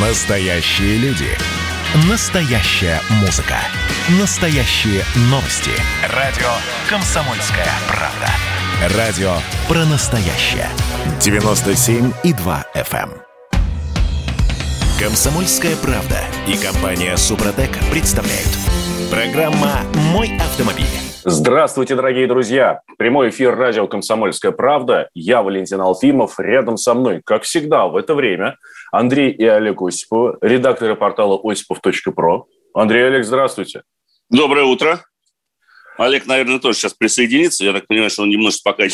Настоящие люди. Настоящая музыка. Настоящие новости. Радио «Комсомольская правда». Радио про настоящее. 97,2 FM. эм. «Комсомольская правда» и компания «Супротек» представляют. Программа «Мой автомобиль». Здравствуйте, дорогие друзья! Прямой эфир радио «Комсомольская правда». Я Валентин Алфимов. Рядом со мной, как всегда, в это время Андрей и Олег Осиповы, редакторы портала осипов.про. Андрей Олег, здравствуйте. Доброе утро. Олег, наверное, тоже сейчас присоединится. Я так понимаю, что он немножко пока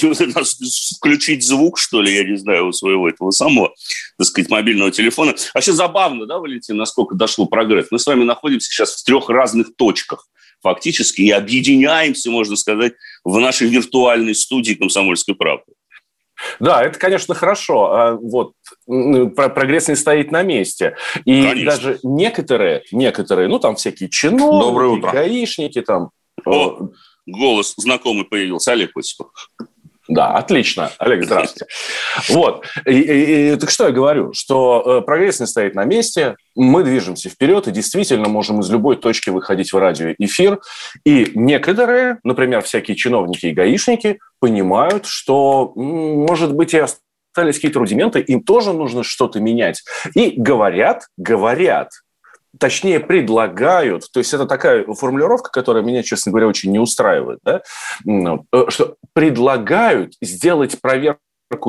включить звук, что ли, я не знаю, у своего этого самого, так сказать, мобильного телефона. Вообще забавно, да, Валентин, насколько дошел прогресс. Мы с вами находимся сейчас в трех разных точках фактически и объединяемся, можно сказать, в нашей виртуальной студии «Комсомольской правды». Да, это, конечно, хорошо. А Вот прогресс не стоит на месте. И конечно. даже некоторые, некоторые, ну там всякие чиновники, гаишники, там. О, э, голос знакомый появился, Олег Осипов. Да, отлично. Олег, здравствуйте. Вот. И, и, и, так что я говорю? Что э, прогресс не стоит на месте, мы движемся вперед и действительно можем из любой точки выходить в радиоэфир. И некоторые, например, всякие чиновники и гаишники, понимают, что, может быть, и остались какие-то рудименты, им тоже нужно что-то менять. И говорят, говорят, точнее предлагают, то есть это такая формулировка, которая меня, честно говоря, очень не устраивает, да, э, что предлагают сделать проверку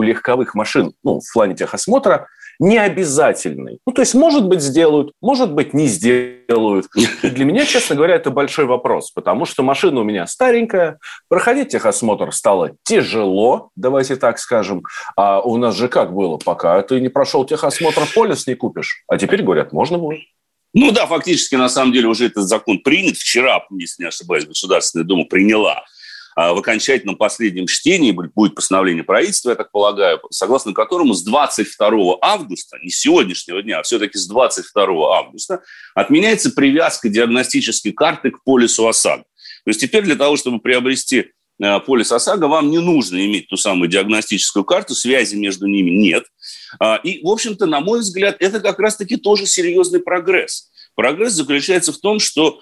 легковых машин ну, в плане техосмотра не обязательной. Ну, то есть, может быть, сделают, может быть, не сделают. И для меня, честно говоря, это большой вопрос, потому что машина у меня старенькая, проходить техосмотр стало тяжело, давайте так скажем. А у нас же как было, пока ты не прошел техосмотр, полис не купишь. А теперь, говорят, можно будет. Ну да, фактически, на самом деле, уже этот закон принят. Вчера, если не ошибаюсь, Государственная Дума приняла в окончательном последнем чтении будет постановление правительства, я так полагаю, согласно которому с 22 августа, не сегодняшнего дня, а все-таки с 22 августа, отменяется привязка диагностической карты к полису ОСАГО. То есть теперь для того, чтобы приобрести Э, полис ОСАГО, вам не нужно иметь ту самую диагностическую карту, связи между ними нет. А, и, в общем-то, на мой взгляд, это как раз-таки тоже серьезный прогресс. Прогресс заключается в том, что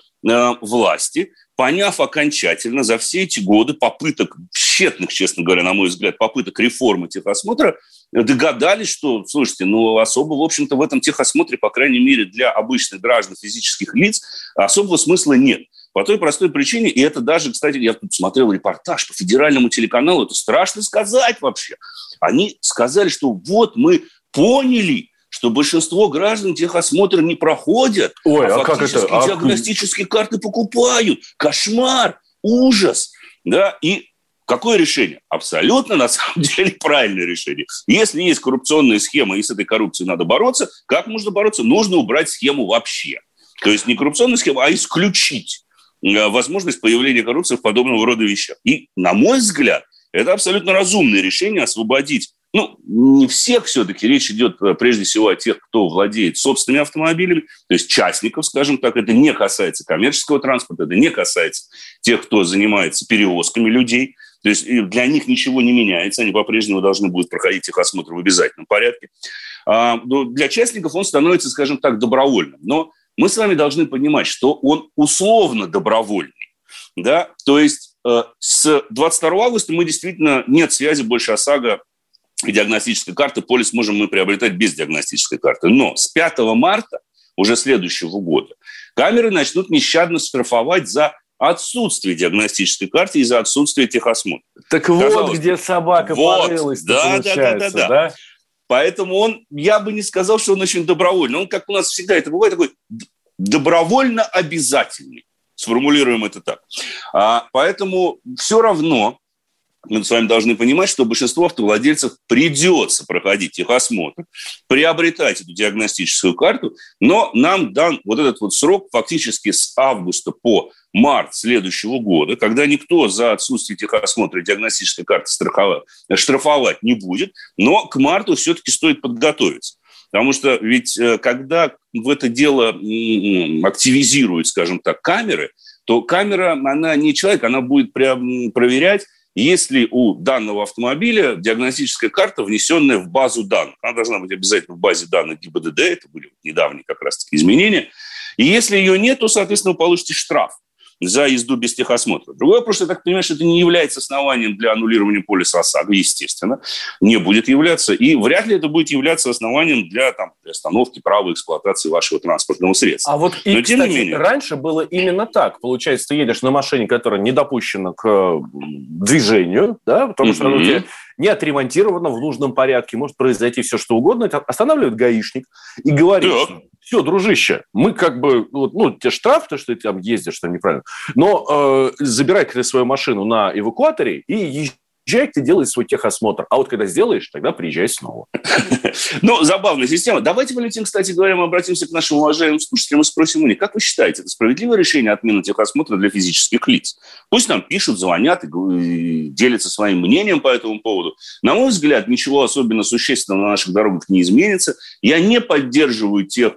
власти, поняв окончательно за все эти годы попыток, тщетных, честно говоря, на мой взгляд, попыток реформы техосмотра, догадались, что, слушайте, ну, особо, в общем-то, в этом техосмотре, по крайней мере, для обычных граждан, физических лиц, особого смысла нет. По той простой причине, и это даже, кстати, я тут смотрел репортаж по федеральному телеканалу, это страшно сказать вообще. Они сказали, что вот мы поняли, что большинство граждан техосмотр не проходят, Ой, а, а как это? А... диагностические карты покупают. Кошмар, ужас. Да? И Какое решение? Абсолютно, на самом деле, правильное решение. Если есть коррупционная схема, и с этой коррупцией надо бороться, как можно бороться? Нужно убрать схему вообще. То есть не коррупционную схему, а исключить. Э, возможность появления коррупции в подобного рода вещах. И, на мой взгляд, это абсолютно разумное решение освободить ну, не всех все-таки, речь идет э, прежде всего о тех, кто владеет собственными автомобилями, то есть частников, скажем так, это не касается коммерческого транспорта, это не касается тех, кто занимается перевозками людей, то есть для них ничего не меняется, они по-прежнему должны будут проходить их осмотр в обязательном порядке. А, для частников он становится, скажем так, добровольным. Но мы с вами должны понимать, что он условно добровольный. Да? То есть э, с 22 августа мы действительно нет связи больше ОСАГО диагностической карты. Полис можем мы приобретать без диагностической карты. Но с 5 марта уже следующего года камеры начнут нещадно штрафовать за отсутствие диагностической карты и за отсутствие техосмотра. Так Казалось, вот где собака вот, порылась да, да, да, да, да. да? Поэтому он, я бы не сказал, что он очень добровольный. Он, как у нас всегда это бывает, такой добровольно обязательный. Сформулируем это так. А, поэтому все равно мы с вами должны понимать, что большинство автовладельцев придется проходить техосмотр, приобретать эту диагностическую карту, но нам дан вот этот вот срок фактически с августа по март следующего года, когда никто за отсутствие техосмотра и диагностической карты штрафовать не будет, но к марту все-таки стоит подготовиться. Потому что ведь э, когда в это дело активизируют, скажем так, камеры, то камера, она не человек, она будет проверять если у данного автомобиля диагностическая карта, внесенная в базу данных. Она должна быть обязательно в базе данных ГИБДД, это были недавние как раз-таки изменения. И если ее нет, то, соответственно, вы получите штраф за езду без техосмотра. Другой вопрос, я так понимаю, что это не является основанием для аннулирования полиса ОСАГО, естественно, не будет являться. И вряд ли это будет являться основанием для, там, остановки права эксплуатации вашего транспортного средства. А вот и, Но, тем кстати, не менее... раньше было именно так. Получается, ты едешь на машине, которая не допущена к движению, да, потому что она тебя не отремонтирована в нужном порядке, может произойти все, что угодно. Это останавливает гаишник и говорит, так все, дружище, мы как бы, ну, тебе штраф, то, что ты там ездишь, что неправильно, но э, забирай ты свою машину на эвакуаторе и езжай, ты делай свой техосмотр. А вот когда сделаешь, тогда приезжай снова. Ну, забавная система. Давайте, Валентин, кстати говоря, мы обратимся к нашим уважаемым слушателям и спросим у них, как вы считаете, это справедливое решение отмены техосмотра для физических лиц? Пусть нам пишут, звонят и делятся своим мнением по этому поводу. На мой взгляд, ничего особенно существенного на наших дорогах не изменится. Я не поддерживаю тех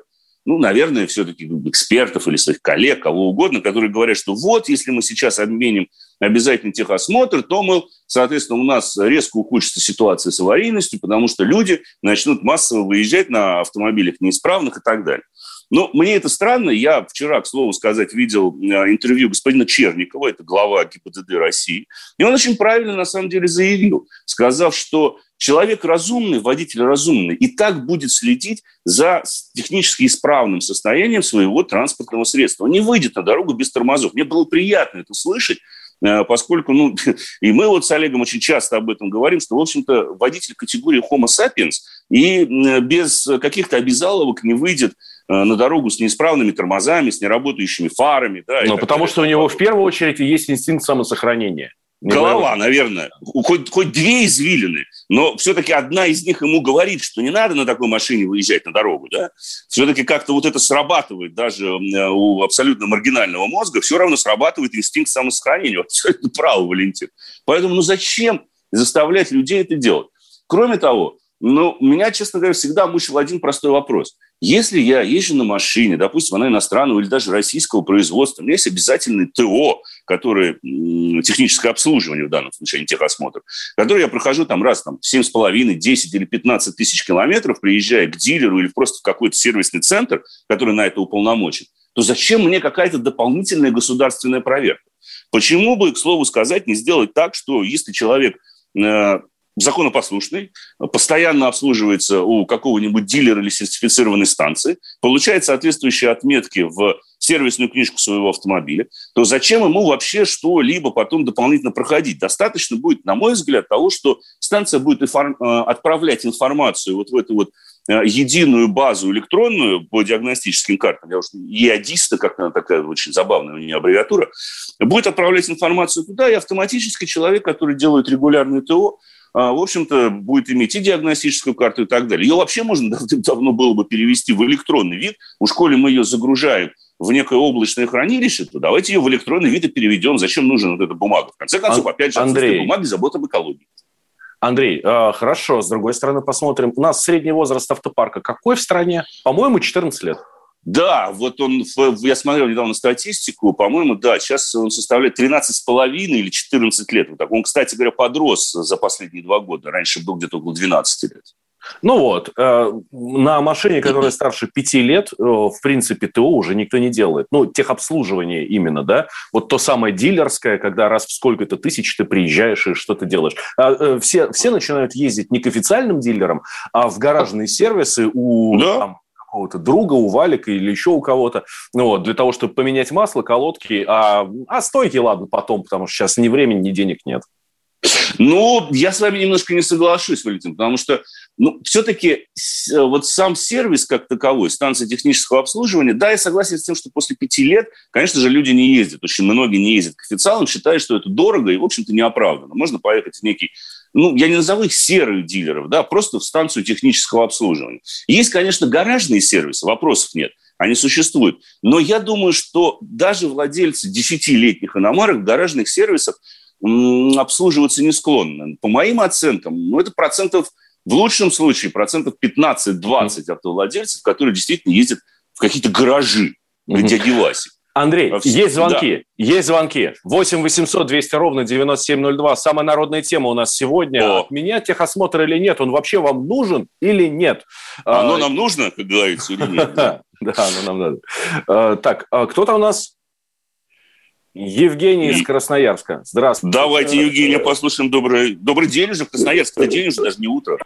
ну, наверное, все-таки экспертов или своих коллег, кого угодно, которые говорят, что вот, если мы сейчас обменим обязательно техосмотр, то, мы, соответственно, у нас резко ухудшится ситуация с аварийностью, потому что люди начнут массово выезжать на автомобилях неисправных и так далее. Но мне это странно. Я вчера, к слову сказать, видел э, интервью господина Черникова, это глава ГИБДД России, и он очень правильно, на самом деле, заявил, сказав, что человек разумный, водитель разумный, и так будет следить за технически исправным состоянием своего транспортного средства. Он не выйдет на дорогу без тормозов. Мне было приятно это слышать, э, поскольку, ну, и мы вот с Олегом очень часто об этом говорим, что, в общем-то, водитель категории Homo sapiens и без каких-то обязаловок не выйдет на дорогу с неисправными тормозами, с неработающими фарами. Да, Но потому далее. что у него в первую очередь есть инстинкт самосохранения. Голова, наверное. Хоть, хоть две извилины, но все-таки одна из них ему говорит, что не надо на такой машине выезжать на дорогу. Да? Все-таки как-то вот это срабатывает даже э, у абсолютно маргинального мозга, все равно срабатывает инстинкт самосохранения. Вот все это право, Валентин. Поэтому ну зачем заставлять людей это делать? Кроме того, ну, меня, честно говоря, всегда мучил один простой вопрос. Если я езжу на машине, допустим, она иностранного или даже российского производства, у меня есть обязательный ТО, который техническое обслуживание в данном случае, а не техосмотр, который я прохожу там раз там, в 7,5, 10 или 15 тысяч километров, приезжая к дилеру или просто в какой-то сервисный центр, который на это уполномочен, то зачем мне какая-то дополнительная государственная проверка? Почему бы, к слову сказать, не сделать так, что если человек э, законопослушный, постоянно обслуживается у какого-нибудь дилера или сертифицированной станции, получает соответствующие отметки в сервисную книжку своего автомобиля, то зачем ему вообще что-либо потом дополнительно проходить? Достаточно будет, на мой взгляд, того, что станция будет информ... Э, отправлять информацию вот в эту вот э, единую базу электронную по диагностическим картам, я уж ЕАДИСТа, как она такая очень забавная у нее аббревиатура, будет отправлять информацию туда, и автоматически человек, который делает регулярный ТО, в общем-то, будет иметь и диагностическую карту и так далее. Ее вообще можно давно было бы перевести в электронный вид. У школе мы ее загружаем в некое облачное хранилище, то давайте ее в электронный вид и переведем. Зачем нужна вот эта бумага? В конце концов, опять же, Андрей, бумаги, забота об экологии. Андрей, э, хорошо, с другой стороны посмотрим. У нас средний возраст автопарка какой в стране? По-моему, 14 лет. Да, вот он, я смотрел недавно статистику, по-моему, да, сейчас он составляет 13,5 или 14 лет. Вот так. Он, кстати говоря, подрос за последние два года. Раньше был где-то около 12 лет. Ну вот, э, на машине, которая старше 5 лет, э, в принципе, ТО уже никто не делает. Ну, техобслуживание именно, да. Вот то самое дилерское, когда раз в сколько-то тысяч ты приезжаешь и что-то делаешь. А, э, все, все начинают ездить не к официальным дилерам, а в гаражные сервисы у да. там, какого-то друга, у Валика или еще у кого-то, ну, вот, для того, чтобы поменять масло, колодки, а, а стойки, ладно, потом, потому что сейчас ни времени, ни денег нет. Ну, я с вами немножко не соглашусь, Валентин, потому что ну, все-таки вот сам сервис как таковой, станция технического обслуживания, да, я согласен с тем, что после пяти лет, конечно же, люди не ездят. Очень многие не ездят к официалам, считают, что это дорого и, в общем-то, неоправданно. Можно поехать в некий ну, я не назову их серых дилеров, да, просто в станцию технического обслуживания. Есть, конечно, гаражные сервисы, вопросов нет, они существуют. Но я думаю, что даже владельцы десятилетних иномарок в гаражных сервисах обслуживаться не склонны. По моим оценкам, ну, это процентов, в лучшем случае, процентов 15-20 автовладельцев, которые действительно ездят в какие-то гаражи, где дяди Андрей, есть звонки, да. есть звонки. 8 800 200 ровно 9702. Самая народная тема у нас сегодня. О. Отменять техосмотр или нет? Он вообще вам нужен или нет? Оно а, нам нужно, как говорится, или нет? Да, оно нам надо. А, так, а кто-то у нас Евгений из Красноярска. Здравствуйте. Давайте Евгения послушаем. Добрый, добрый день уже в Красноярске. Это день уже, даже не утро.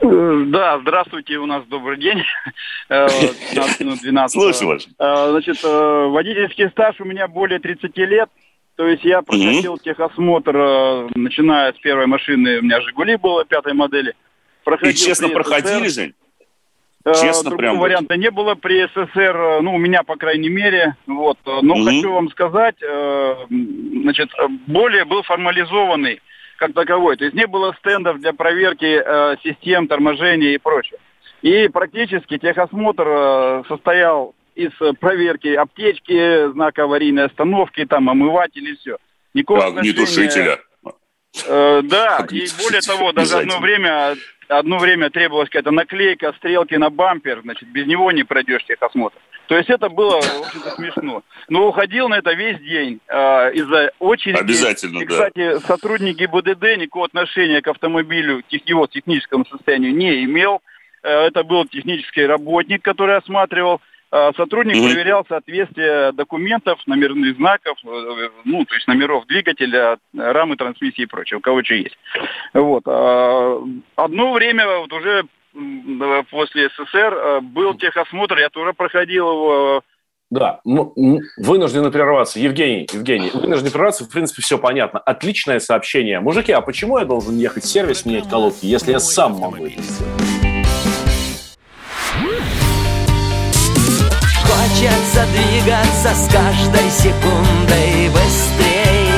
Э, да, здравствуйте, у нас добрый день. 15 минут 12. Слушаю вас. Э, значит, э, водительский стаж у меня более 30 лет. То есть я проходил угу. техосмотр, начиная с первой машины, у меня «Жигули» было, пятой модели. Проходил И честно проходили, Жень? Э, Честно, Другого прям варианта вот. не было при СССР, э, ну, у меня, по крайней мере. Вот. Но угу. хочу вам сказать, э, значит, более был формализованный как таковой. То есть не было стендов для проверки систем торможения и прочее. И практически техосмотр состоял из проверки аптечки, знака аварийной остановки, там, омыватель и все. Никакого как, отношения... огнетушителя. Э, да, и более того, даже одно время одно время требовалась какая-то наклейка, стрелки на бампер, значит, без него не пройдешь техосмотр. То есть это было, в общем-то, смешно. Но уходил на это весь день э, из-за очереди. Обязательно, и, кстати, сотрудник ГИБДД никакого отношения к автомобилю, к его техническому состоянию не имел. Э, это был технический работник, который осматривал. Э, сотрудник mm-hmm. проверял соответствие документов, номерных знаков, э, ну, то есть номеров двигателя, рамы трансмиссии и прочее, у кого что есть. Вот. А, одно время, вот уже после СССР, э, был техосмотр, я тоже проходил его да, ну, вынуждены прерваться. Евгений, Евгений, вынуждены прерваться, в принципе, все понятно. Отличное сообщение. Мужики, а почему я должен ехать в сервис менять колодки, если я сам могу это сделать? Хочется двигаться с каждой секундой быстрей.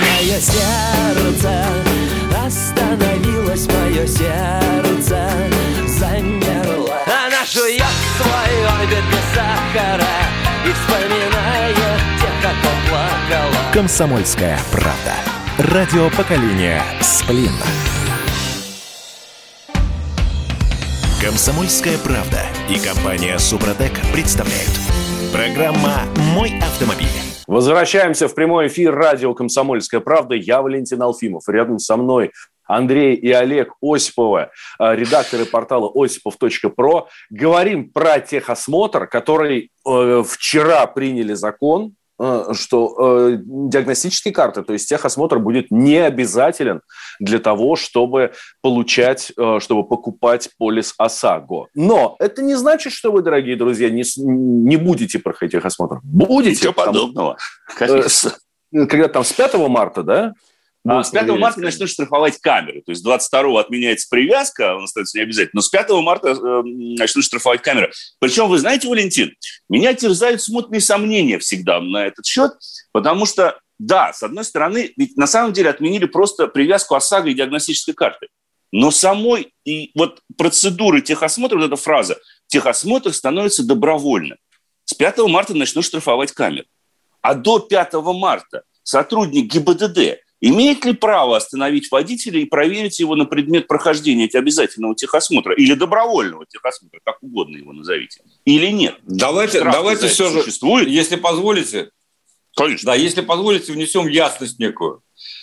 Мое сердце остановилось, мое сердце замерло. Она жует свой орбит без сахара И вспоминает тех, кто плакала. Комсомольская правда. Радио поколения Сплин Комсомольская правда и компания Супротек представляют. Программа «Мой автомобиль». Возвращаемся в прямой эфир радио «Комсомольская правда». Я Валентин Алфимов. Рядом со мной Андрей и Олег Осиповы, э, редакторы портала осипов.про. Говорим про техосмотр, который э, вчера приняли закон, что э, диагностические карты, то есть техосмотр будет не обязателен для того, чтобы получать, э, чтобы покупать полис ОСАГО. Но это не значит, что вы, дорогие друзья, не, не будете проходить техосмотр. Будете. Ничего подобного. Э, когда там с 5 марта, да? А с 5 марта начнут штрафовать камеры. То есть 22 отменяется привязка, он остается не обязательно. Но с 5 марта э, начнут штрафовать камеры. Причем, вы знаете, Валентин, меня терзают смутные сомнения всегда на этот счет, потому что, да, с одной стороны, ведь на самом деле отменили просто привязку ОСАГО и диагностической карты. Но самой и вот процедуры техосмотра, вот эта фраза, техосмотр становится добровольным. С 5 марта начнут штрафовать камеры. А до 5 марта сотрудник ГИБДД Имеет ли право остановить водителя и проверить его на предмет прохождения обязательного техосмотра или добровольного техосмотра, как угодно его назовите, или нет? Давайте, Штраф давайте все же, существует? если позволите, Конечно. Да, если позволите, внесем ясность некую.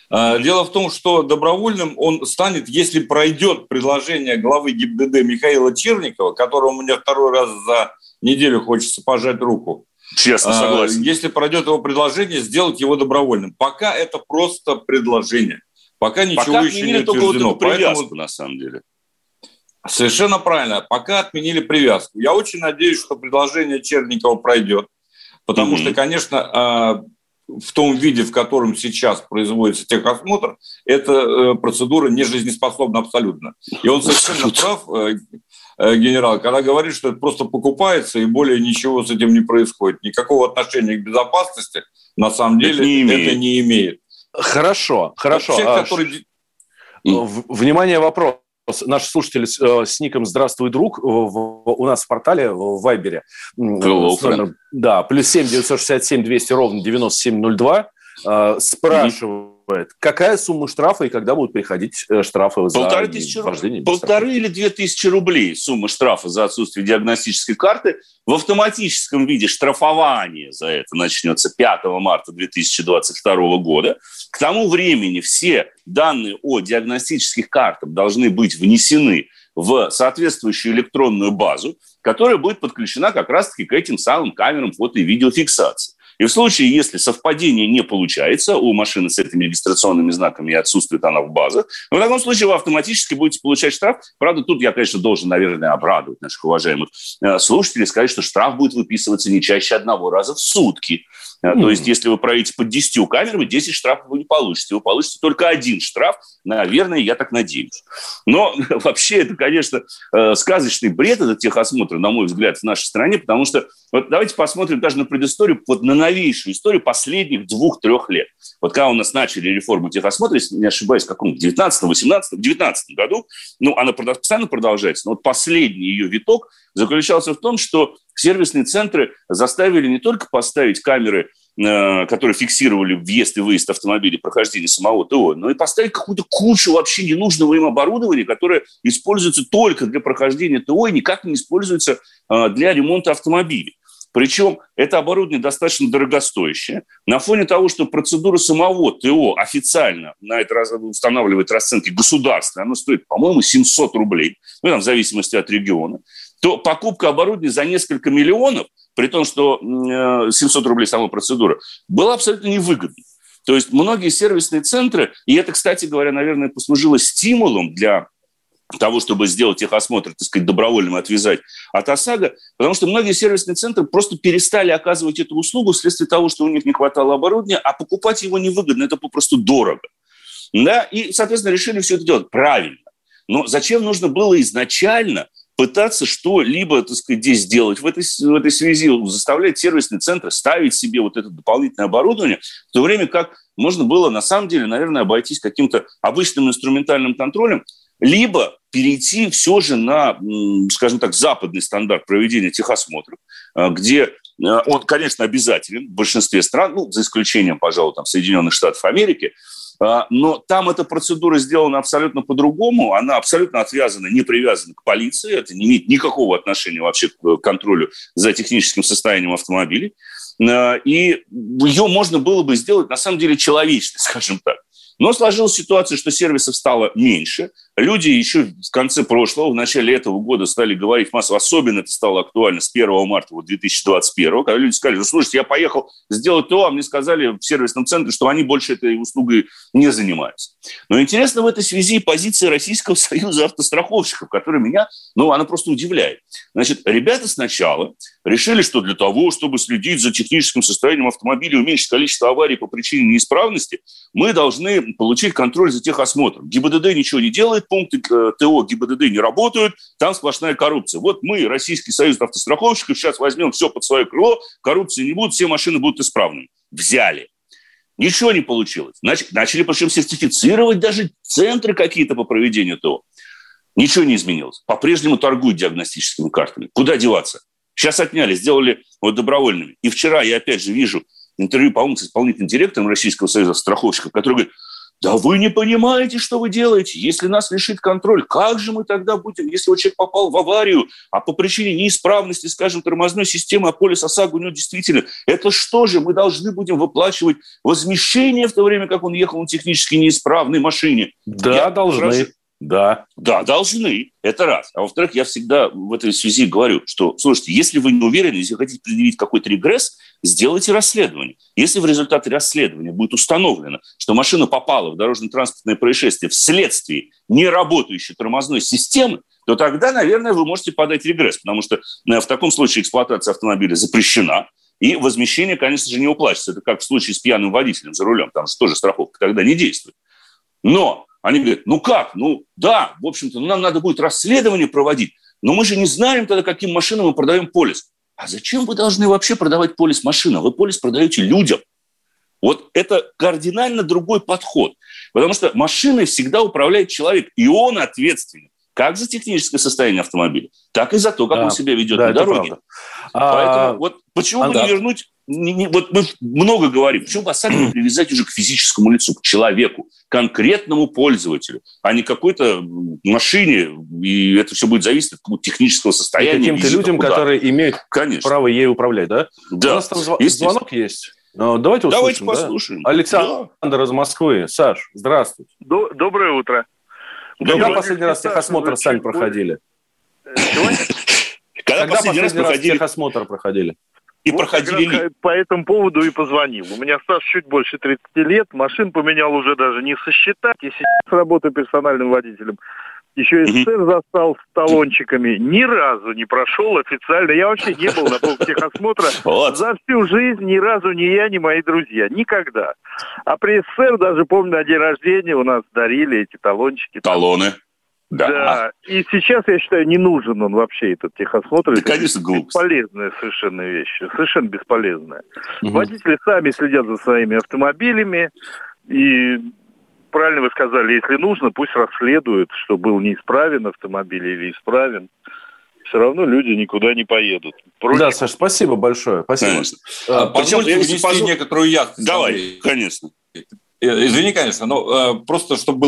А, дело в том, что добровольным он станет, если пройдет предложение главы ГИБДД Михаила Черникова, которому мне второй раз за неделю хочется пожать руку, Честно, а, согласен. Если пройдет его предложение, сделать его добровольным. Пока это просто предложение. Пока ничего Пока еще не утверждено. Вот Поэтому... на самом деле. Совершенно правильно. Пока отменили привязку. Я очень надеюсь, что предложение Черникова пройдет. Потому mm-hmm. что, конечно, а, в том виде, в котором сейчас производится техосмотр, эта э, процедура не жизнеспособна абсолютно. И он совершенно прав, э, Э, генерал, когда говорит, что это просто покупается и более ничего с этим не происходит. Никакого отношения к безопасности на самом деле не имеет. это не имеет. Хорошо, хорошо. Человек, а, который... Внимание, вопрос. Наш слушатель э, с ником «Здравствуй, друг» у нас в портале, в Вайбере. Номер, да, плюс семь девятьсот шестьдесят семь двести ровно девяносто семь спрашивает Какая сумма штрафа и когда будут приходить э, штрафы за полторы тысячи, вождение? Полторы или две тысячи рублей сумма штрафа за отсутствие диагностической карты. В автоматическом виде штрафование за это начнется 5 марта 2022 года. К тому времени все данные о диагностических картах должны быть внесены в соответствующую электронную базу, которая будет подключена как раз-таки к этим самым камерам фото- и видеофиксации. И в случае, если совпадение не получается у машины с этими регистрационными знаками и отсутствует она в базах, в таком случае вы автоматически будете получать штраф. Правда, тут я, конечно, должен, наверное, обрадовать наших уважаемых э, слушателей, сказать, что штраф будет выписываться не чаще одного раза в сутки. Mm. То есть, если вы проедете под 10 камерами, 10 штрафов вы не получите. Вы получите только один штраф, наверное, я так надеюсь. Но вообще это, конечно, э, сказочный бред, этот техосмотр, на мой взгляд, в нашей стране, потому что вот давайте посмотрим даже на предысторию, вот на новейшую историю последних двух-трех лет. Вот когда у нас начали реформу техосмотра, если не ошибаюсь, в каком 19 18 19 году, ну, она постоянно продолжается, но вот последний ее виток заключался в том, что сервисные центры заставили не только поставить камеры, э, которые фиксировали въезд и выезд автомобилей, прохождение самого ТО, но и поставить какую-то кучу вообще ненужного им оборудования, которое используется только для прохождения ТО и никак не используется э, для ремонта автомобилей. Причем это оборудование достаточно дорогостоящее. На фоне того, что процедура самого ТО официально на это устанавливает расценки государства, она стоит, по-моему, 700 рублей, ну, там, в зависимости от региона то покупка оборудования за несколько миллионов, при том, что 700 рублей сама процедура, была абсолютно невыгодна. То есть многие сервисные центры, и это, кстати говоря, наверное, послужило стимулом для того, чтобы сделать техосмотр, так сказать, добровольным отвязать от ОСАГО, потому что многие сервисные центры просто перестали оказывать эту услугу вследствие того, что у них не хватало оборудования, а покупать его невыгодно, это попросту дорого. Да? И, соответственно, решили все это делать правильно. Но зачем нужно было изначально пытаться что-либо, так сказать, здесь сделать в этой, в этой связи, заставлять сервисный центр ставить себе вот это дополнительное оборудование, в то время как можно было, на самом деле, наверное, обойтись каким-то обычным инструментальным контролем, либо перейти все же на, скажем так, западный стандарт проведения техосмотров, а, где а, он, конечно, обязателен в большинстве стран, ну, за исключением, пожалуй, там, Соединенных Штатов Америки, но там эта процедура сделана абсолютно по-другому, она абсолютно отвязана, не привязана к полиции, это не имеет никакого отношения вообще к контролю за техническим состоянием автомобилей. А, и ее можно было бы сделать, на самом деле, человечной, скажем так. Но сложилась ситуация, что сервисов стало меньше. Люди еще в конце прошлого, в начале этого года стали говорить массово, особенно это стало актуально с 1 марта вот 2021, когда люди сказали, ну, слушайте, я поехал сделать то, а мне сказали в сервисном центре, что они больше этой услугой не занимаются. Но интересно в этой связи позиция Российского союза автостраховщиков, которая меня, ну, она просто удивляет. Значит, ребята сначала решили, что для того, чтобы следить за техническим состоянием автомобиля и уменьшить количество аварий по причине неисправности, мы должны получить контроль за техосмотром. ГИБДД ничего не делает, пункты э, ТО ГИБДД не работают, там сплошная коррупция. Вот мы, Российский союз автостраховщиков, сейчас возьмем все под свое крыло, коррупции не будет, все машины будут исправными. Взяли. Ничего не получилось. Начали, причем сертифицировать даже центры какие-то по проведению ТО. Ничего не изменилось. По-прежнему торгуют диагностическими картами. Куда деваться? Сейчас отняли, сделали вот добровольными. И вчера я опять же вижу интервью, по-моему, с исполнительным директором Российского союза страховщиков, который говорит, да вы не понимаете, что вы делаете. Если нас лишит контроль, как же мы тогда будем, если вот человек попал в аварию, а по причине неисправности, скажем, тормозной системы, а полис ОСАГО у него действительно, это что же, мы должны будем выплачивать возмещение в то время, как он ехал на технически неисправной машине? Да, Я должны. Прошу, да. Да, должны. Это раз. А во-вторых, я всегда в этой связи говорю, что, слушайте, если вы не уверены, если хотите предъявить какой-то регресс, сделайте расследование. Если в результате расследования будет установлено, что машина попала в дорожно-транспортное происшествие вследствие неработающей тормозной системы, то тогда, наверное, вы можете подать регресс, потому что э, в таком случае эксплуатация автомобиля запрещена, и возмещение, конечно же, не уплачивается. Это как в случае с пьяным водителем за рулем, там же тоже страховка тогда не действует. Но они говорят, ну как, ну да, в общем-то, ну, нам надо будет расследование проводить, но мы же не знаем тогда, каким машинам мы продаем полис. А зачем вы должны вообще продавать полис машинам? Вы полис продаете людям. Вот это кардинально другой подход. Потому что машиной всегда управляет человек, и он ответственен как за техническое состояние автомобиля, так и за то, как Да. он себя ведет Да, на это дороге. правда. А, Поэтому вот почему бы Ага. не вернуть... не- не- вот мы много говорим, почему бы оставить не привязать уже к физическому лицу, к человеку, конкретному пользователю, а не какой-то машине, и это все будет зависеть от технического и состояния. каким-то людям, куда. которые имеют Конечно. право ей управлять, да? У Да. нас там звонок есть. Ну, Давайте услышим, Давайте да? послушаем. Александр из Москвы. Саш, здравствуйте. До- Доброе утро. Когда Доброе. последний раз техосмотр сами проходили? Э, Когда, Когда последний раз проходили техосмотр проходили? и вот проходили как раз ли? По этому поводу и позвонил. У меня стаж чуть больше 30 лет, машин поменял уже даже не сосчитать. И сейчас работаю персональным водителем. Еще. СССР застал с талончиками. Ни разу не прошел официально. Я вообще не был на техосмотра Вот. за всю жизнь ни разу ни я, ни мои друзья. Никогда. А при СССР даже помню, на день рождения у нас дарили эти талончики. Талоны. Да. Да. И сейчас, я считаю, не нужен он вообще, этот техосмотр. Да, Это конечно, глупость. Бесполезная совершенно вещь. Совершенно бесполезная. Мгм. Водители сами следят за своими автомобилями. И правильно вы сказали, если нужно, пусть расследуют, что был неисправен автомобиль или исправен. Все равно люди никуда не поедут. Против Да, Саш, спасибо большое. Спасибо. А, А, Позвольте внести позу- некоторую ясность. Давай, Андрей. конечно. Э, Извини, конечно, но э, просто чтобы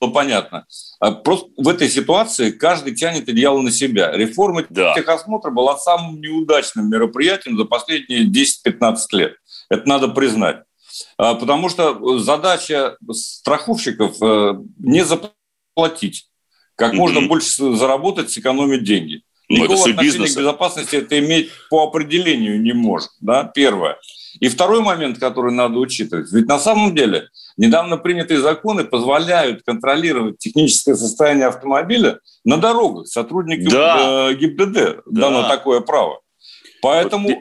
было понятно. А, Просто в этой ситуации каждый тянет одеяло на себя. Реформа Да. техосмотра была самым неудачным мероприятием за последние 10-15 лет. Это надо признать. А, Потому что задача страховщиков э, не заплатить. Как можно больше заработать, сэкономить деньги. Ну, это Никакого все отношения бизнес. к безопасности это иметь по определению не может. Да? Первое. И второй момент, который надо учитывать. Ведь на самом деле недавно принятые законы позволяют контролировать техническое состояние автомобиля на дорогах. Сотрудникам Да. э, ГИБДД дано Да. такое право. Поэтому Вот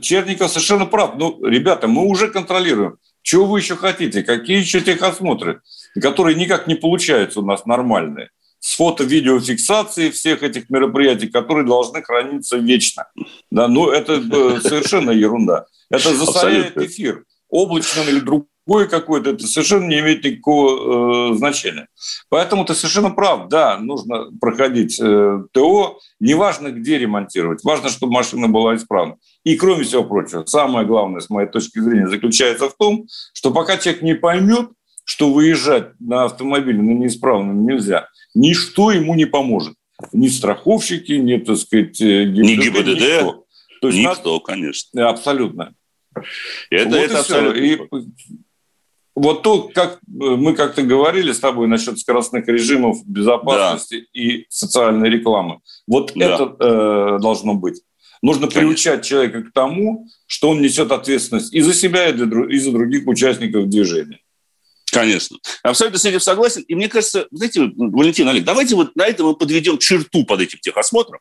Черников совершенно прав. Ну, ребята, мы уже контролируем. Чего вы еще хотите? Какие еще техосмотры, которые никак не получаются у нас нормальные? С фото-видеофиксацией всех этих мероприятий, которые должны храниться вечно. Да, ну, это э, совершенно ерунда. Это засоряет эфир. Облачным или другой какой-то, это совершенно не имеет никакого э, значения. Поэтому ты совершенно прав. Да, нужно проходить э, ТО. Неважно, где ремонтировать. Важно, чтобы машина была исправна. И, кроме всего прочего, самое главное, с моей точки зрения, заключается в том, что пока человек не поймет, что выезжать на автомобиле на неисправном нельзя, ничто ему не поможет. Ни страховщики, ни, так сказать, э, Ни ГИБДД, никто. То есть Никто, конечно. Да, абсолютно. Это, Вот это и абсолютно. И вот то, как э, мы как-то говорили с тобой насчет скоростных режимов безопасности и социальной рекламы. Вот Да. это э, должно быть. Нужно Конечно. приучать человека к тому, что он несет ответственность и за себя, и, для и за других участников движения. Конечно. Абсолютно с этим согласен. И мне кажется, знаете, Валентин Олег, давайте вот на этом мы подведем черту под этим техосмотром.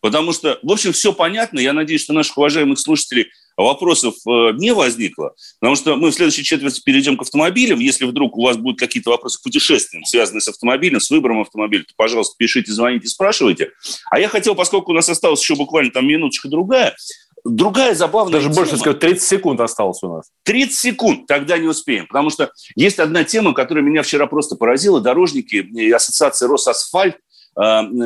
Потому что, в общем, все понятно. Я надеюсь, что наших уважаемых слушателей вопросов э, не возникло. Потому что мы в следующей четверти перейдем к автомобилям. Если вдруг у вас будут какие-то вопросы к путешествиям, связанные с автомобилем, с выбором автомобиля, то, пожалуйста, пишите, звоните, спрашивайте. А я хотел, поскольку у нас осталось еще буквально там минуточка другая, другая забавная Даже больше тема. сказать, 30 секунд осталось у нас. 30 секунд, тогда не успеем. Потому что есть одна тема, которая меня вчера просто поразила. Дорожники и ассоциация «Росасфальт»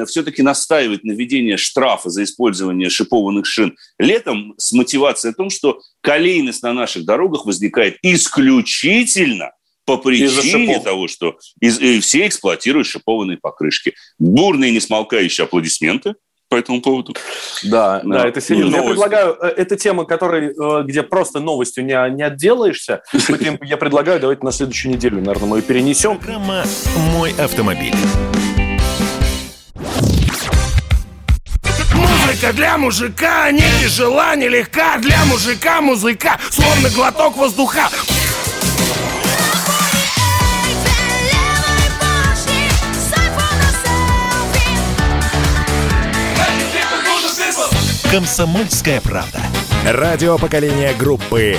все-таки настаивает на введении штрафа за использование шипованных шин летом с мотивацией о том, что колейность на наших дорогах возникает исключительно по причине того, что из- и все эксплуатируют шипованные покрышки. Бурные несмолкающие аплодисменты по этому поводу. Да, Да. да, это серьезно. Я Новости. предлагаю, э, это тема, которой, э, где просто новостью не, не отделаешься. Я предлагаю, давайте на следующую неделю, наверное, мы ее перенесем. Программа «Мой автомобиль». Музыка для мужика не тяжела, не легка Для мужика музыка, словно глоток воздуха «Комсомольская правда». Радио поколения группы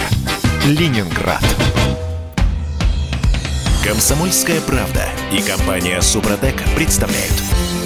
«Ленинград». «Комсомольская правда» и компания «Супротек» представляют.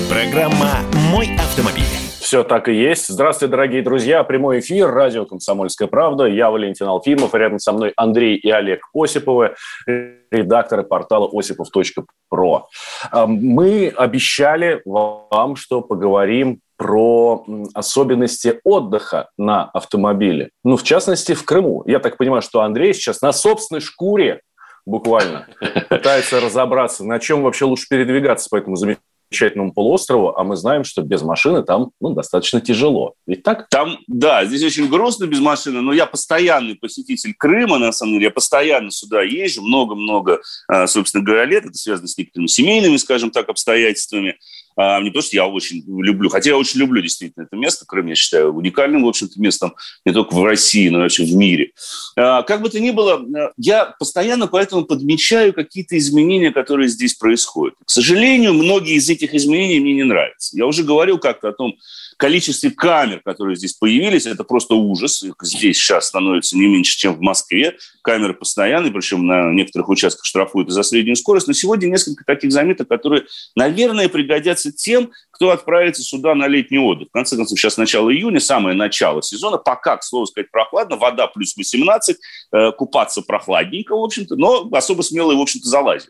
Программа «Мой автомобиль». Все так и есть. Здравствуйте, дорогие друзья. Прямой эфир, радио «Комсомольская правда». Я Валентин Алфимов, рядом со мной Андрей и Олег Осиповы, редакторы портала осипов.про. А, мы обещали вам, что поговорим про особенности отдыха на автомобиле. Ну, в частности, в Крыму. Я так понимаю, что Андрей сейчас на собственной шкуре буквально пытается разобраться, на чем вообще лучше передвигаться по этому замечательному замечательному полуострову, а мы знаем, что без машины там ну, достаточно тяжело. Ведь так? Там, да, здесь очень грустно без машины, но я постоянный посетитель Крыма, на самом деле, я постоянно сюда езжу, много-много, а, собственно говоря, лет, это связано с некоторыми семейными, скажем так, обстоятельствами. А, не то, что я очень люблю, хотя я очень люблю действительно это место. Крым, я считаю, уникальным, в общем-то, местом не только в России, но и вообще в мире. А, как бы то ни было, я постоянно поэтому подмечаю какие-то изменения, которые здесь происходят. К сожалению, многие из этих изменений мне не нравятся. Я уже говорил как-то о том, количестве камер, которые здесь появились, это просто ужас. Их здесь сейчас становится не меньше, чем в Москве. Камеры постоянные, причем на некоторых участках штрафуют за среднюю скорость. Но сегодня несколько таких заметок, которые, наверное, пригодятся тем, кто отправится сюда на летний отдых. В конце концов, сейчас начало июня, самое начало сезона. Пока, к слову сказать, прохладно. Вода плюс 18, э, купаться прохладненько, в общем-то, но особо смелые, в общем-то, залазят.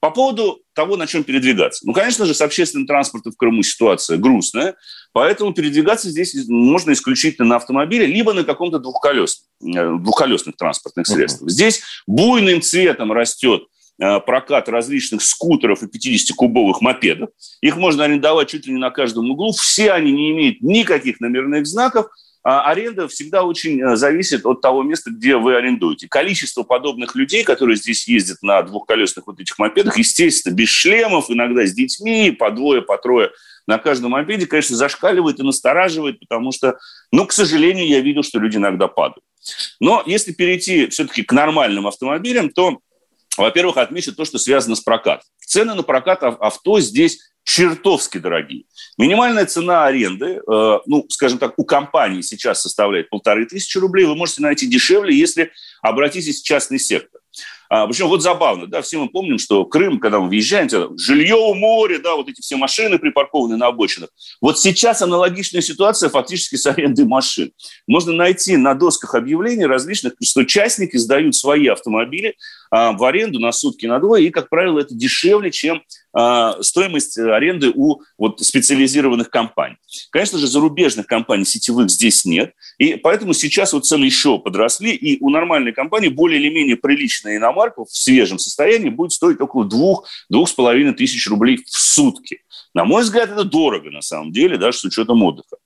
По поводу того, на чем передвигаться. Ну, конечно же, с общественным транспортом в Крыму ситуация грустная, поэтому передвигаться здесь можно исключительно на автомобиле, либо на каком-то двухколесном, э, двухколесных транспортных средствах. Uh-huh. Здесь буйным цветом растет э, прокат различных скутеров и 50-кубовых мопедов. Их можно арендовать чуть ли не на каждом углу. Все они не имеют никаких номерных знаков – аренда всегда очень э, зависит от того места, где вы арендуете. Количество подобных людей, которые здесь ездят на двухколесных вот этих мопедах, естественно, без шлемов, иногда с детьми, по двое, по трое на каждом мопеде, конечно, зашкаливает и настораживает, потому что, ну, к сожалению, я видел, что люди иногда падают. Но если перейти все-таки к нормальным автомобилям, то, во-первых, отмечу то, что связано с прокатом. Цены на прокат авто здесь чертовски дорогие. Минимальная цена аренды, э, ну, скажем так, у компании сейчас составляет полторы тысячи рублей. Вы можете найти дешевле, если обратитесь в частный сектор. А, причем вот забавно, да, все мы помним, что Крым, когда мы въезжаем, жилье у моря, да, вот эти все машины припаркованы на обочинах. Вот сейчас аналогичная ситуация фактически с арендой машин. Можно найти на досках объявлений различных, что частники сдают свои автомобили в аренду на сутки, на двое, и, как правило, это дешевле, чем а, стоимость аренды у вот, специализированных компаний. Конечно же, зарубежных компаний сетевых здесь нет, и поэтому сейчас вот цены еще подросли, и у нормальной компании более или менее приличная иномарка в свежем состоянии будет стоить около двух-двух с половиной тысяч рублей в сутки. На мой взгляд, это дорого на самом деле, даже с учетом отдыха.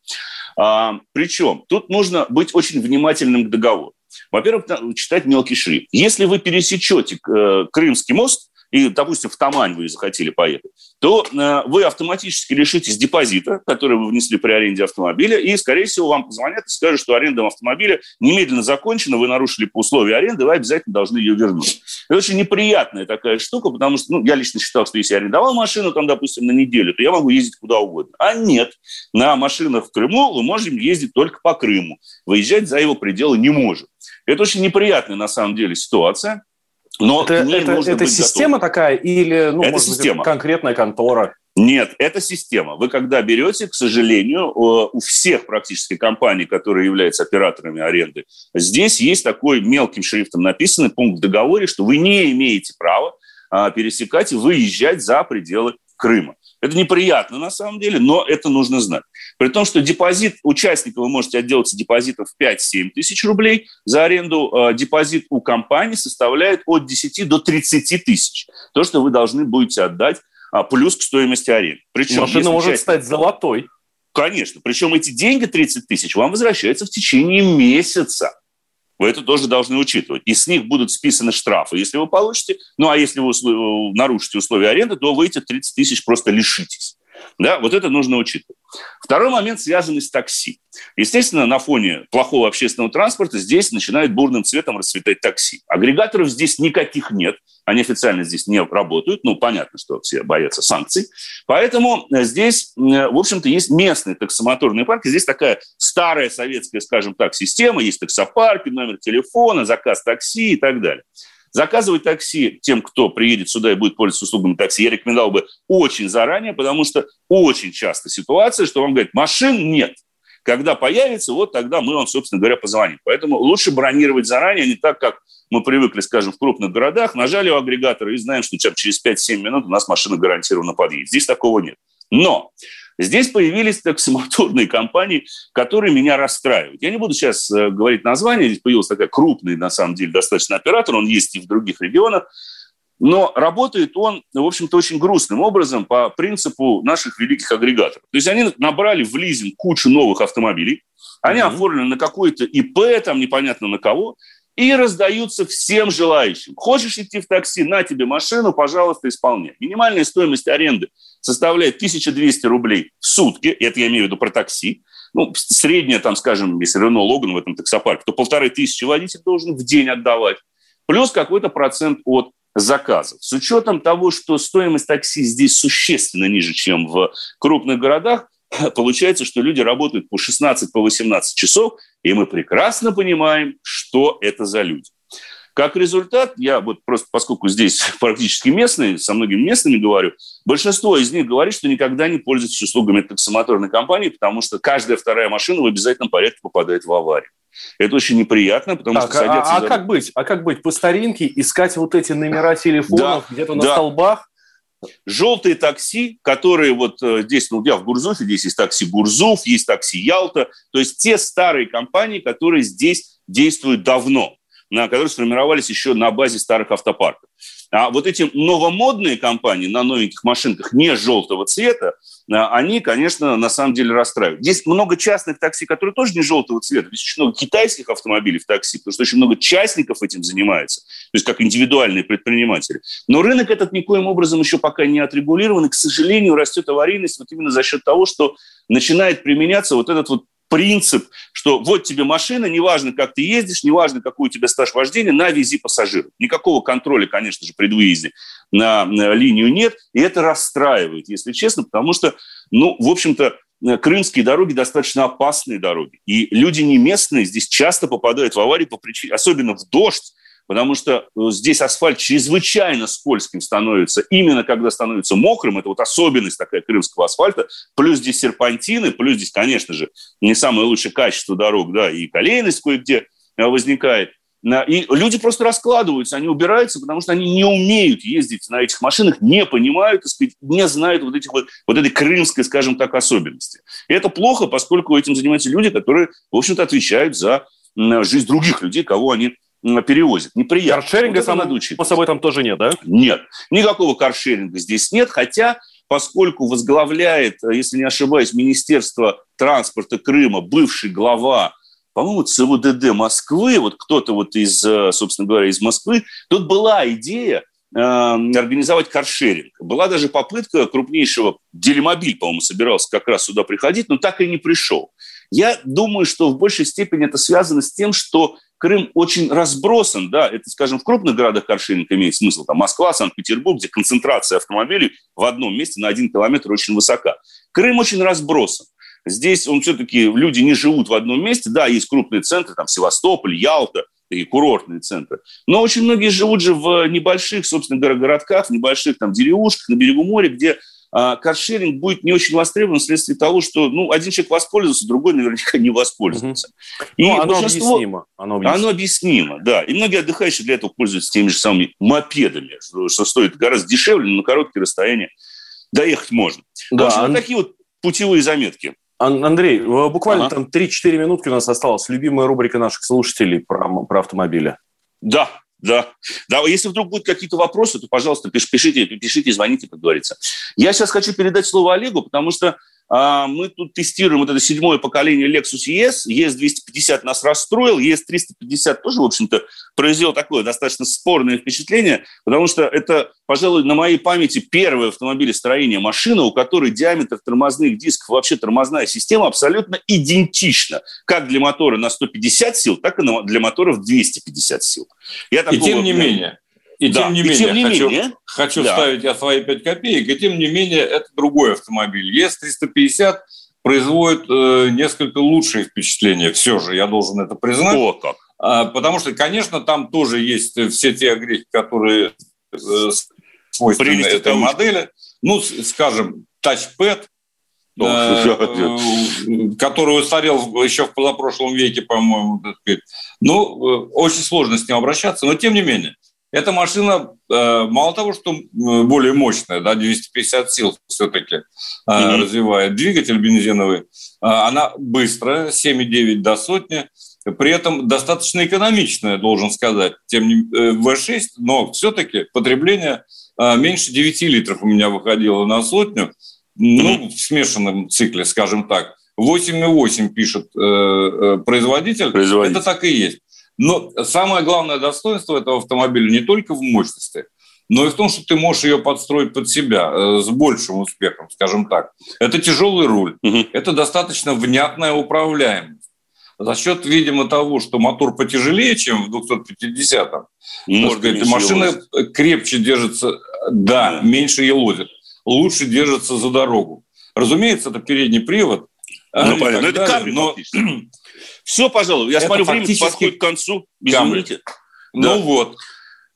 А, причем тут нужно быть очень внимательным к договору. Во-первых, читать мелкий шрифт. Если вы пересечете э, Крымский мост, и, допустим, в Тамань вы захотели поехать, то э, вы автоматически лишитесь депозита, который вы внесли при аренде автомобиля, и, скорее всего, вам позвонят и скажут, что аренда автомобиля немедленно закончена, вы нарушили по условию аренды, вы обязательно должны ее вернуть. Это очень неприятная такая штука, потому что ну, я лично считал, что если я арендовал машину, там, допустим, на неделю, то я могу ездить куда угодно. А нет, на машинах в Крыму мы можем ездить только по Крыму. Выезжать за его пределы не можем. Это очень неприятная, на самом деле, ситуация. Но это, это, это система готов. такая или ну, это может система. Быть, конкретная контора? Нет, это система. Вы когда берете, к сожалению, у всех практически компаний, которые являются операторами аренды, здесь есть такой мелким шрифтом написанный пункт в договоре, что вы не имеете права а, пересекать и выезжать за пределы Крыма. Это неприятно на самом деле, но это нужно знать. При том, что депозит участника вы можете отделаться депозитом в 5-7 тысяч рублей за аренду. Э, депозит у компании составляет от 10 до 30 тысяч. То, что вы должны будете отдать а, плюс к стоимости аренды. Причем, Машина может участник... стать золотой. Конечно. Причем эти деньги, 30 тысяч, вам возвращаются в течение месяца. Вы это тоже должны учитывать. И с них будут списаны штрафы, если вы получите. Ну, а если вы услов... нарушите условия аренды, то вы эти 30 тысяч просто лишитесь. Да, вот это нужно учитывать. Второй момент, связанный с такси. Естественно, на фоне плохого общественного транспорта здесь начинает бурным цветом расцветать такси. Агрегаторов здесь никаких нет. Они официально здесь не работают. Ну, понятно, что все боятся санкций. Поэтому э, здесь, э, в общем-то, есть местные таксомоторные парки. Здесь такая старая советская, скажем так, система. Есть таксопарки, номер телефона, заказ такси и так далее. Заказывать такси тем, кто приедет сюда и будет пользоваться услугами такси, я рекомендовал бы очень заранее, потому что очень часто ситуация, что вам говорят, машин нет. Когда появится, вот тогда мы вам, собственно говоря, позвоним. Поэтому лучше бронировать заранее, не так, как мы привыкли, скажем, в крупных городах, нажали у агрегатора и знаем, что через 5-7 минут у нас машина гарантированно подъедет. Здесь такого нет. Но Здесь появились таксомоторные компании, которые меня расстраивают. Я не буду сейчас э, говорить название, здесь появился такой крупный, на самом деле, достаточно оператор, он есть и в других регионах, но работает он, в общем-то, очень грустным образом по принципу наших великих агрегаторов. То есть они набрали в лизинг кучу новых автомобилей, они mm-hmm. оформлены на какой-то ИП, там непонятно на кого, и раздаются всем желающим. Хочешь идти в такси, на тебе машину, пожалуйста, исполняй. Минимальная стоимость аренды составляет 1200 рублей в сутки, это я имею в виду про такси. Ну, средняя, там, скажем, если Рено Логан в этом таксопарке, то полторы тысячи водитель должен в день отдавать. Плюс какой-то процент от заказов. С учетом того, что стоимость такси здесь существенно ниже, чем в крупных городах, получается, что люди работают по 16-18 по часов, и мы прекрасно понимаем, что это за люди. Как результат, я вот просто, поскольку здесь практически местные, со многими местными говорю, большинство из них говорит, что никогда не пользуются услугами таксомоторной компании, потому что каждая вторая машина в обязательном порядке попадает в аварию. Это очень неприятно, потому так, что садятся... А, за... а как быть? А как быть? По старинке искать вот эти номера телефонов да, где-то на да. столбах? Желтые такси, которые вот э, здесь, ну, я в Гурзуфе, здесь есть такси Гурзуф, есть такси Ялта, то есть те старые компании, которые здесь действуют давно на, которые сформировались еще на базе старых автопарков. А вот эти новомодные компании на новеньких машинках не желтого цвета, а, они, конечно, на самом деле расстраивают. Здесь много частных такси, которые тоже не желтого цвета. Здесь очень много китайских автомобилей в такси, потому что очень много частников этим занимается, то есть как индивидуальные предприниматели. Но рынок этот никоим образом еще пока не отрегулирован, и, к сожалению, растет аварийность вот именно за счет того, что начинает применяться вот этот вот принцип, что вот тебе машина, неважно, как ты ездишь, неважно, какой у тебя стаж вождения, на вези пассажиров. Никакого контроля, конечно же, при выезде на, на линию нет, и это расстраивает, если честно, потому что, ну, в общем-то, крымские дороги достаточно опасные дороги. И люди не местные здесь часто попадают в аварии по причине, особенно в дождь, потому что э, здесь асфальт чрезвычайно скользким становится, именно когда становится мокрым, это вот особенность такая крымского асфальта, плюс здесь серпантины, плюс здесь, конечно же, не самое лучшее качество дорог, да, и колейность кое-где э, возникает. И люди просто раскладываются, они убираются, потому что они не умеют ездить на этих машинах, не понимают, сказать, не знают вот, этих вот, вот этой крымской, скажем так, особенности. И это плохо, поскольку этим занимаются люди, которые, в общем-то, отвечают за жизнь других людей, кого они перевозят. Неприятно. Каршеринга вот само, по собой там тоже нет, да? Нет. Никакого каршеринга здесь нет, хотя поскольку возглавляет, если не ошибаюсь, Министерство транспорта Крыма бывший глава по-моему, ЦВДД Москвы, вот кто-то вот из, э, собственно говоря, из Москвы, тут была идея э, организовать каршеринг. Была даже попытка крупнейшего, Делимобиль, по-моему, собирался как раз сюда приходить, но так и не пришел. Я думаю, что в большей степени это связано с тем, что Крым очень разбросан, да, это, скажем, в крупных городах каршеринг имеет смысл, там Москва, Санкт-Петербург, где концентрация автомобилей в одном месте на один километр очень высока. Крым очень разбросан. Здесь он все-таки, люди не живут в одном месте, да, есть крупные центры, там Севастополь, Ялта, и курортные центры. Но очень многие живут же в небольших, собственно городках, в небольших там деревушках на берегу моря, где каршеринг будет не очень востребован вследствие того, что ну, один человек воспользуется, другой наверняка не воспользуется. Угу. И ну, оно объяснимо. Оно объяснимо. Оно объяснимо, да. И многие отдыхающие для этого пользуются теми же самыми мопедами, что, что стоит гораздо дешевле, но на короткие расстояния доехать можно. Да. В общем, вот такие вот путевые заметки. Андрей, буквально ага. там 3-4 минутки у нас осталось. Любимая рубрика наших слушателей про, про автомобили. Да, да, да. Если вдруг будут какие-то вопросы, то, пожалуйста, пишите, пишите, звоните, как говорится. Я сейчас хочу передать слово Олегу, потому что мы тут тестируем вот это седьмое поколение Lexus ES. ES250 нас расстроил, ES350 тоже, в общем-то, произвел такое достаточно спорное впечатление, потому что это, пожалуй, на моей памяти первое автомобилестроение машина, у которой диаметр тормозных дисков, вообще тормозная система абсолютно идентична, как для мотора на 150 сил, так и для мотора в 250 сил. Я и тем не менее, и да. тем не и менее, тем не хочу, менее хочу да. ставить я свои 5 копеек, и тем не менее это другой автомобиль. ЕС-350 производит э, несколько лучшие впечатления, все же, я должен это признать. О, как. А, потому что, конечно, там тоже есть все те огрехи, которые э, свойственны Прелести этой кавычки. модели. Ну, скажем, тачпэд, э, который устарел еще в позапрошлом веке, по-моему. Ну, э, очень сложно с ним обращаться, но тем не менее. Эта машина э, мало того, что э, более мощная, да, 250 сил все-таки э, Мгм. развивает двигатель бензиновый, э, она быстрая, 7,9 до сотни, при этом достаточно экономичная, должен сказать. Тем не э, V6, но все-таки потребление э, меньше 9 литров у меня выходило на сотню, ну, в смешанном цикле, скажем так. 8,8 пишет э, э, производитель. Производитель. Это так и есть. Но самое главное достоинство этого автомобиля не только в мощности, но и в том, что ты можешь ее подстроить под себя э, с большим успехом, скажем так. Это тяжелый руль, Мгм. это достаточно внятная управляемость. За счет, видимо, того, что мотор потяжелее, чем в 250-м, Морда так сказать, машина елозит. крепче держится, да, меньше елозит, лучше держится за дорогу. Разумеется, это передний привод. а, Ну, и понятно. Ну, это далее, Камри но. Все, пожалуй. Я Это смотрю, время подходит к концу. Извините. ну Да. вот,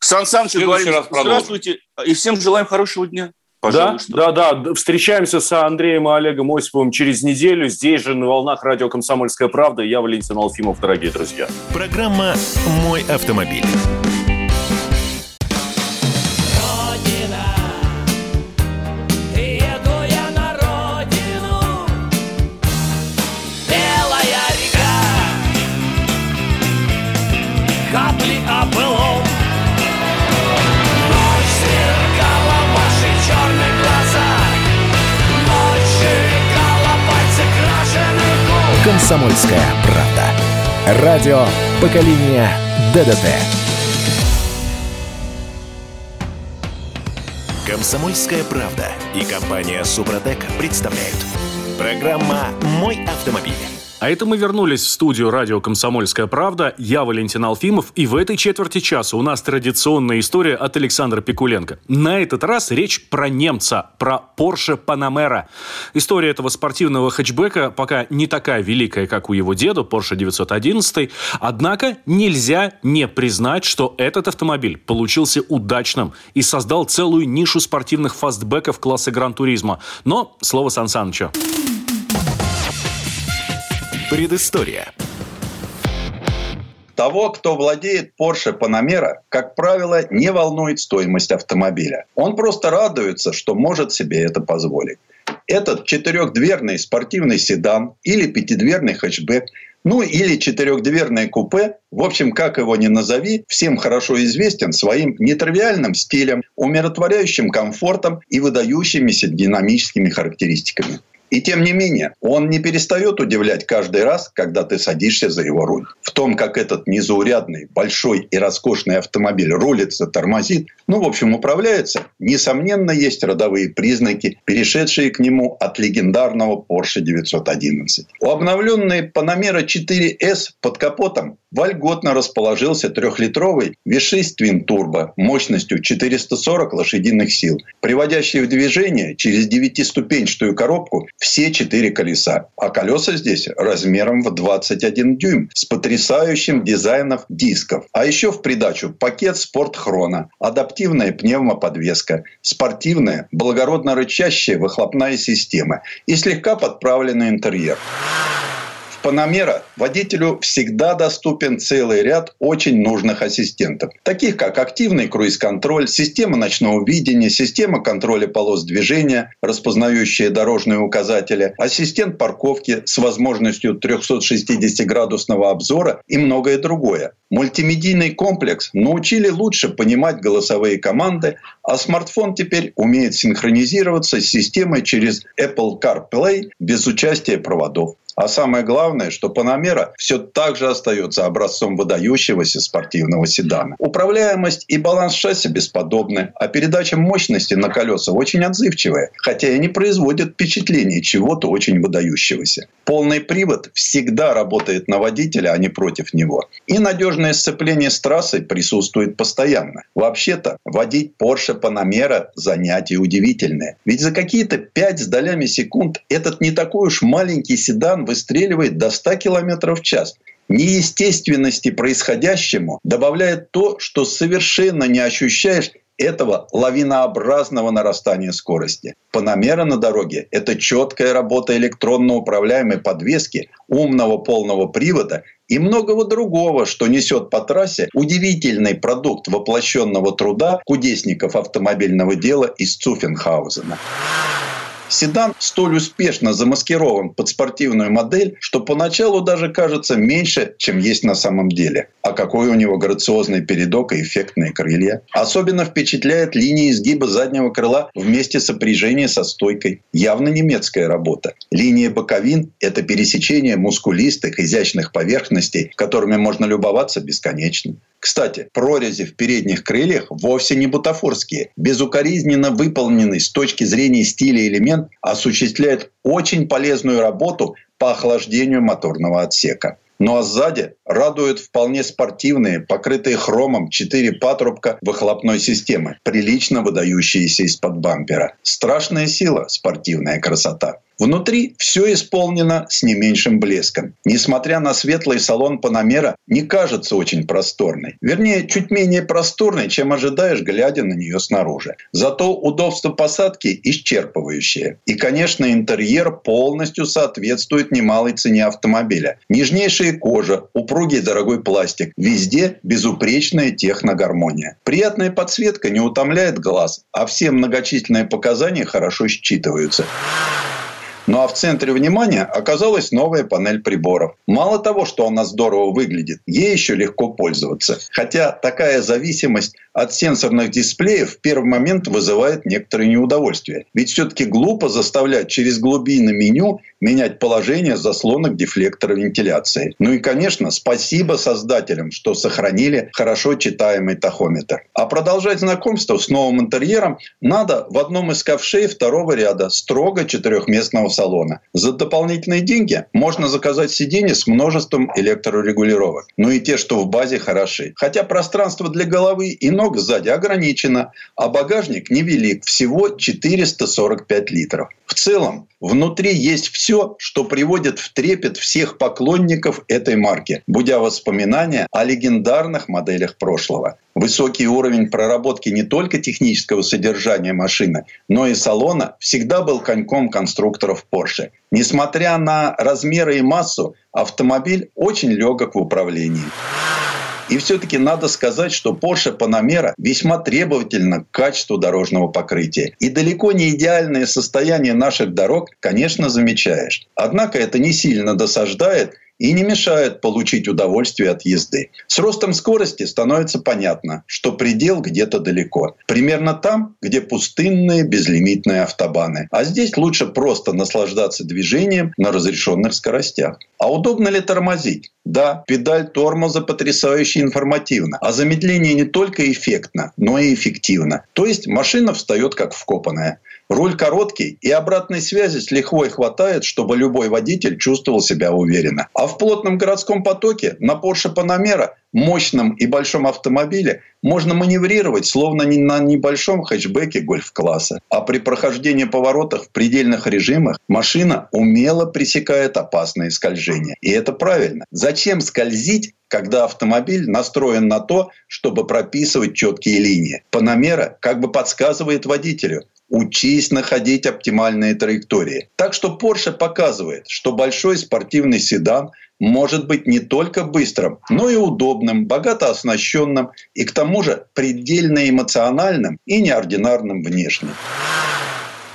Сан Саныч, продолжим. здравствуйте и всем желаем хорошего дня. Да, Пожалуйста. да, да. Встречаемся с Андреем и Олегом Осиповым через неделю. Здесь же на волнах радио «Комсомольская правда». Я Валентин Алфимов, дорогие друзья. Программа «Мой автомобиль». «Комсомольская правда». Радио поколения ДДТ. «Комсомольская правда» и компания «Супротек» представляют. Программа «Мой автомобиль». А это мы вернулись в студию радио «Комсомольская правда». Я Валентин Алфимов. И в этой четверти часа у нас традиционная история от Александра Пикуленко. На этот раз речь про немца, про Porsche Panamera. История этого спортивного хэтчбека пока не такая великая, как у его деда, Porsche 911. Однако нельзя не признать, что этот автомобиль получился удачным и создал целую нишу спортивных фастбеков класса Гран-туризма. Но слово Сан Санычу. Предыстория. Того, кто владеет Porsche Panamera, как правило, не волнует стоимость автомобиля. Он просто радуется, что может себе это позволить. Этот четырехдверный спортивный седан или пятидверный хэтчбэк, ну или четырехдверное купе, в общем, как его ни назови, всем хорошо известен своим нетривиальным стилем, умиротворяющим комфортом и выдающимися динамическими характеристиками. И тем не менее, он не перестает удивлять каждый раз, когда ты садишься за его руль. В том, как этот незаурядный, большой и роскошный автомобиль рулится, тормозит, ну, в общем, управляется, несомненно, есть родовые признаки, перешедшие к нему от легендарного Porsche 911. У обновленной Panamera 4S под капотом вольготно расположился трехлитровый V6 Twin Turbo мощностью 440 лошадиных сил, приводящий в движение через девятиступенчатую коробку все четыре колеса. А колеса здесь размером в 21 дюйм с потрясающим дизайном дисков. А еще в придачу пакет Sport Chrono, адаптивная пневмоподвеска, спортивная, благородно рычащая выхлопная система и слегка подправленный интерьер. Panamera водителю всегда доступен целый ряд очень нужных ассистентов, таких как активный круиз-контроль, система ночного видения, система контроля полос движения, распознающая дорожные указатели, ассистент парковки с возможностью 360-градусного обзора и многое другое. Мультимедийный комплекс научили лучше понимать голосовые команды, а смартфон теперь умеет синхронизироваться с системой через Apple CarPlay без участия проводов. А самое главное, что Panamera все так же остается образцом выдающегося спортивного седана. Управляемость и баланс шасси бесподобны, а передача мощности на колеса очень отзывчивая, хотя и не производит впечатления чего-то очень выдающегося. Полный привод всегда работает на водителя, а не против него. И надежное сцепление с трассой присутствует постоянно. Вообще-то, водить Porsche Panamera – занятие удивительное. Ведь за какие-то 5 с долями секунд этот не такой уж маленький седан выстреливает до 100 км в час. Неестественности происходящему добавляет то, что совершенно не ощущаешь этого лавинообразного нарастания скорости. Панамера на дороге – это четкая работа электронно управляемой подвески, умного полного привода и многого другого, что несет по трассе удивительный продукт воплощенного труда кудесников автомобильного дела из Цуфенхаузена. Седан столь успешно замаскирован под спортивную модель, что поначалу даже кажется меньше, чем есть на самом деле. А какой у него грациозный передок и эффектные крылья. Особенно впечатляет линия изгиба заднего крыла вместе сопряжения со стойкой. Явно немецкая работа. Линия боковин – это пересечение мускулистых, изящных поверхностей, которыми можно любоваться бесконечно. Кстати, прорези в передних крыльях вовсе не бутафорские. Безукоризненно выполненный с точки зрения стиля элемент осуществляет очень полезную работу по охлаждению моторного отсека. Ну а сзади радуют вполне спортивные, покрытые хромом четыре патрубка выхлопной системы, прилично выдающиеся из-под бампера. Страшная сила, спортивная красота. Внутри все исполнено с не меньшим блеском. Несмотря на светлый салон Панамера, не кажется очень просторной. Вернее, чуть менее просторной, чем ожидаешь, глядя на нее снаружи. Зато удобство посадки исчерпывающее. И, конечно, интерьер полностью соответствует немалой цене автомобиля. Нежнейшая кожа, упругий дорогой пластик. Везде безупречная техногармония. Приятная подсветка не утомляет глаз, а все многочисленные показания хорошо считываются. Ну а в центре внимания оказалась новая панель приборов. Мало того, что она здорово выглядит, ей еще легко пользоваться. Хотя такая зависимость от сенсорных дисплеев в первый момент вызывает некоторое неудовольствие. Ведь все-таки глупо заставлять через глубины меню менять положение заслонок дефлектора вентиляции. Ну и, конечно, спасибо создателям, что сохранили хорошо читаемый тахометр. А продолжать знакомство с новым интерьером надо в одном из ковшей второго ряда строго четырехместного салона. За дополнительные деньги можно заказать сиденье с множеством электрорегулировок. Ну и те, что в базе, хороши. Хотя пространство для головы и ног сзади ограничено, а багажник невелик, всего 445 литров. В целом, внутри есть все, что приводит в трепет всех поклонников этой марки, будя воспоминания о легендарных моделях прошлого. Высокий уровень проработки не только технического содержания машины, но и салона всегда был коньком конструкторов Porsche. Несмотря на размеры и массу, автомобиль очень легок в управлении. И все-таки надо сказать, что Porsche Panamera весьма требовательна к качеству дорожного покрытия. И далеко не идеальное состояние наших дорог, конечно, замечаешь. Однако это не сильно досаждает и не мешает получить удовольствие от езды. С ростом скорости становится понятно, что предел где-то далеко. Примерно там, где пустынные безлимитные автобаны. А здесь лучше просто наслаждаться движением на разрешенных скоростях. А удобно ли тормозить? Да, педаль тормоза потрясающе информативна. А замедление не только эффектно, но и эффективно. То есть машина встает как вкопанная. Руль короткий, и обратной связи с лихвой хватает, чтобы любой водитель чувствовал себя уверенно. А в плотном городском потоке на Porsche Panamera мощном и большом автомобиле можно маневрировать, словно не на небольшом хэтчбеке гольф-класса. А при прохождении поворотов в предельных режимах машина умело пресекает опасные скольжения. И это правильно. Зачем скользить, когда автомобиль настроен на то, чтобы прописывать четкие линии? Панамера как бы подсказывает водителю – учись находить оптимальные траектории. Так что Porsche показывает, что большой спортивный седан может быть не только быстрым, но и удобным, богато оснащенным и к тому же предельно эмоциональным и неординарным внешне.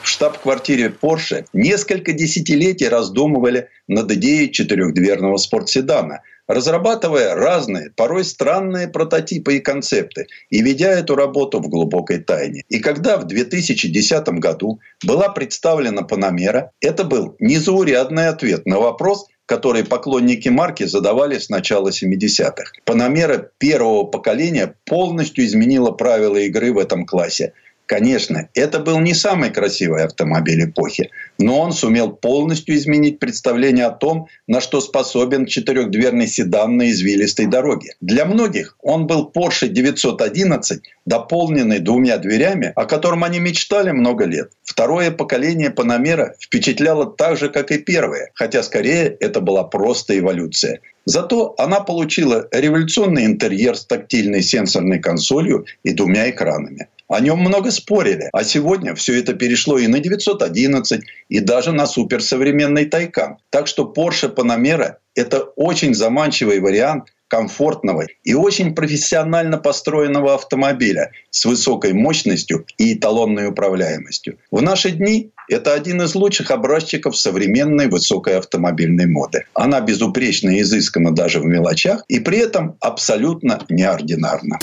В штаб-квартире Porsche несколько десятилетий раздумывали над идеей четырехдверного спортседана, разрабатывая разные, порой странные прототипы и концепты, и ведя эту работу в глубокой тайне. И когда в 2010 году была представлена Панамера, это был незаурядный ответ на вопрос, который поклонники марки задавали с начала 70-х. Панамера первого поколения полностью изменила правила игры в этом классе. Конечно, это был не самый красивый автомобиль эпохи, но он сумел полностью изменить представление о том, на что способен четырехдверный седан на извилистой дороге. Для многих он был Porsche 911, дополненный двумя дверями, о котором они мечтали много лет. Второе поколение Панамера впечатляло так же, как и первое, хотя скорее это была просто эволюция. Зато она получила революционный интерьер с тактильной сенсорной консолью и двумя экранами. О нем много спорили, а сегодня все это перешло и на 911, и даже на суперсовременный Тайкан. Так что Porsche Panamera – это очень заманчивый вариант комфортного и очень профессионально построенного автомобиля с высокой мощностью и эталонной управляемостью. В наши дни это один из лучших образчиков современной высокой автомобильной моды. Она безупречно и изыскана даже в мелочах и при этом абсолютно неординарна.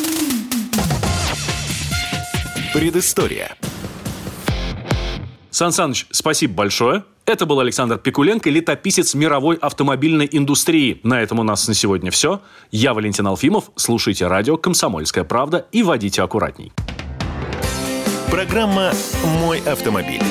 Предыстория. Сан Саныч, спасибо большое. Это был Александр Пикуленко, летописец мировой автомобильной индустрии. На этом у нас на сегодня все. Я Валентин Алфимов. Слушайте радио «Комсомольская правда» и водите аккуратней. Программа «Мой автомобиль».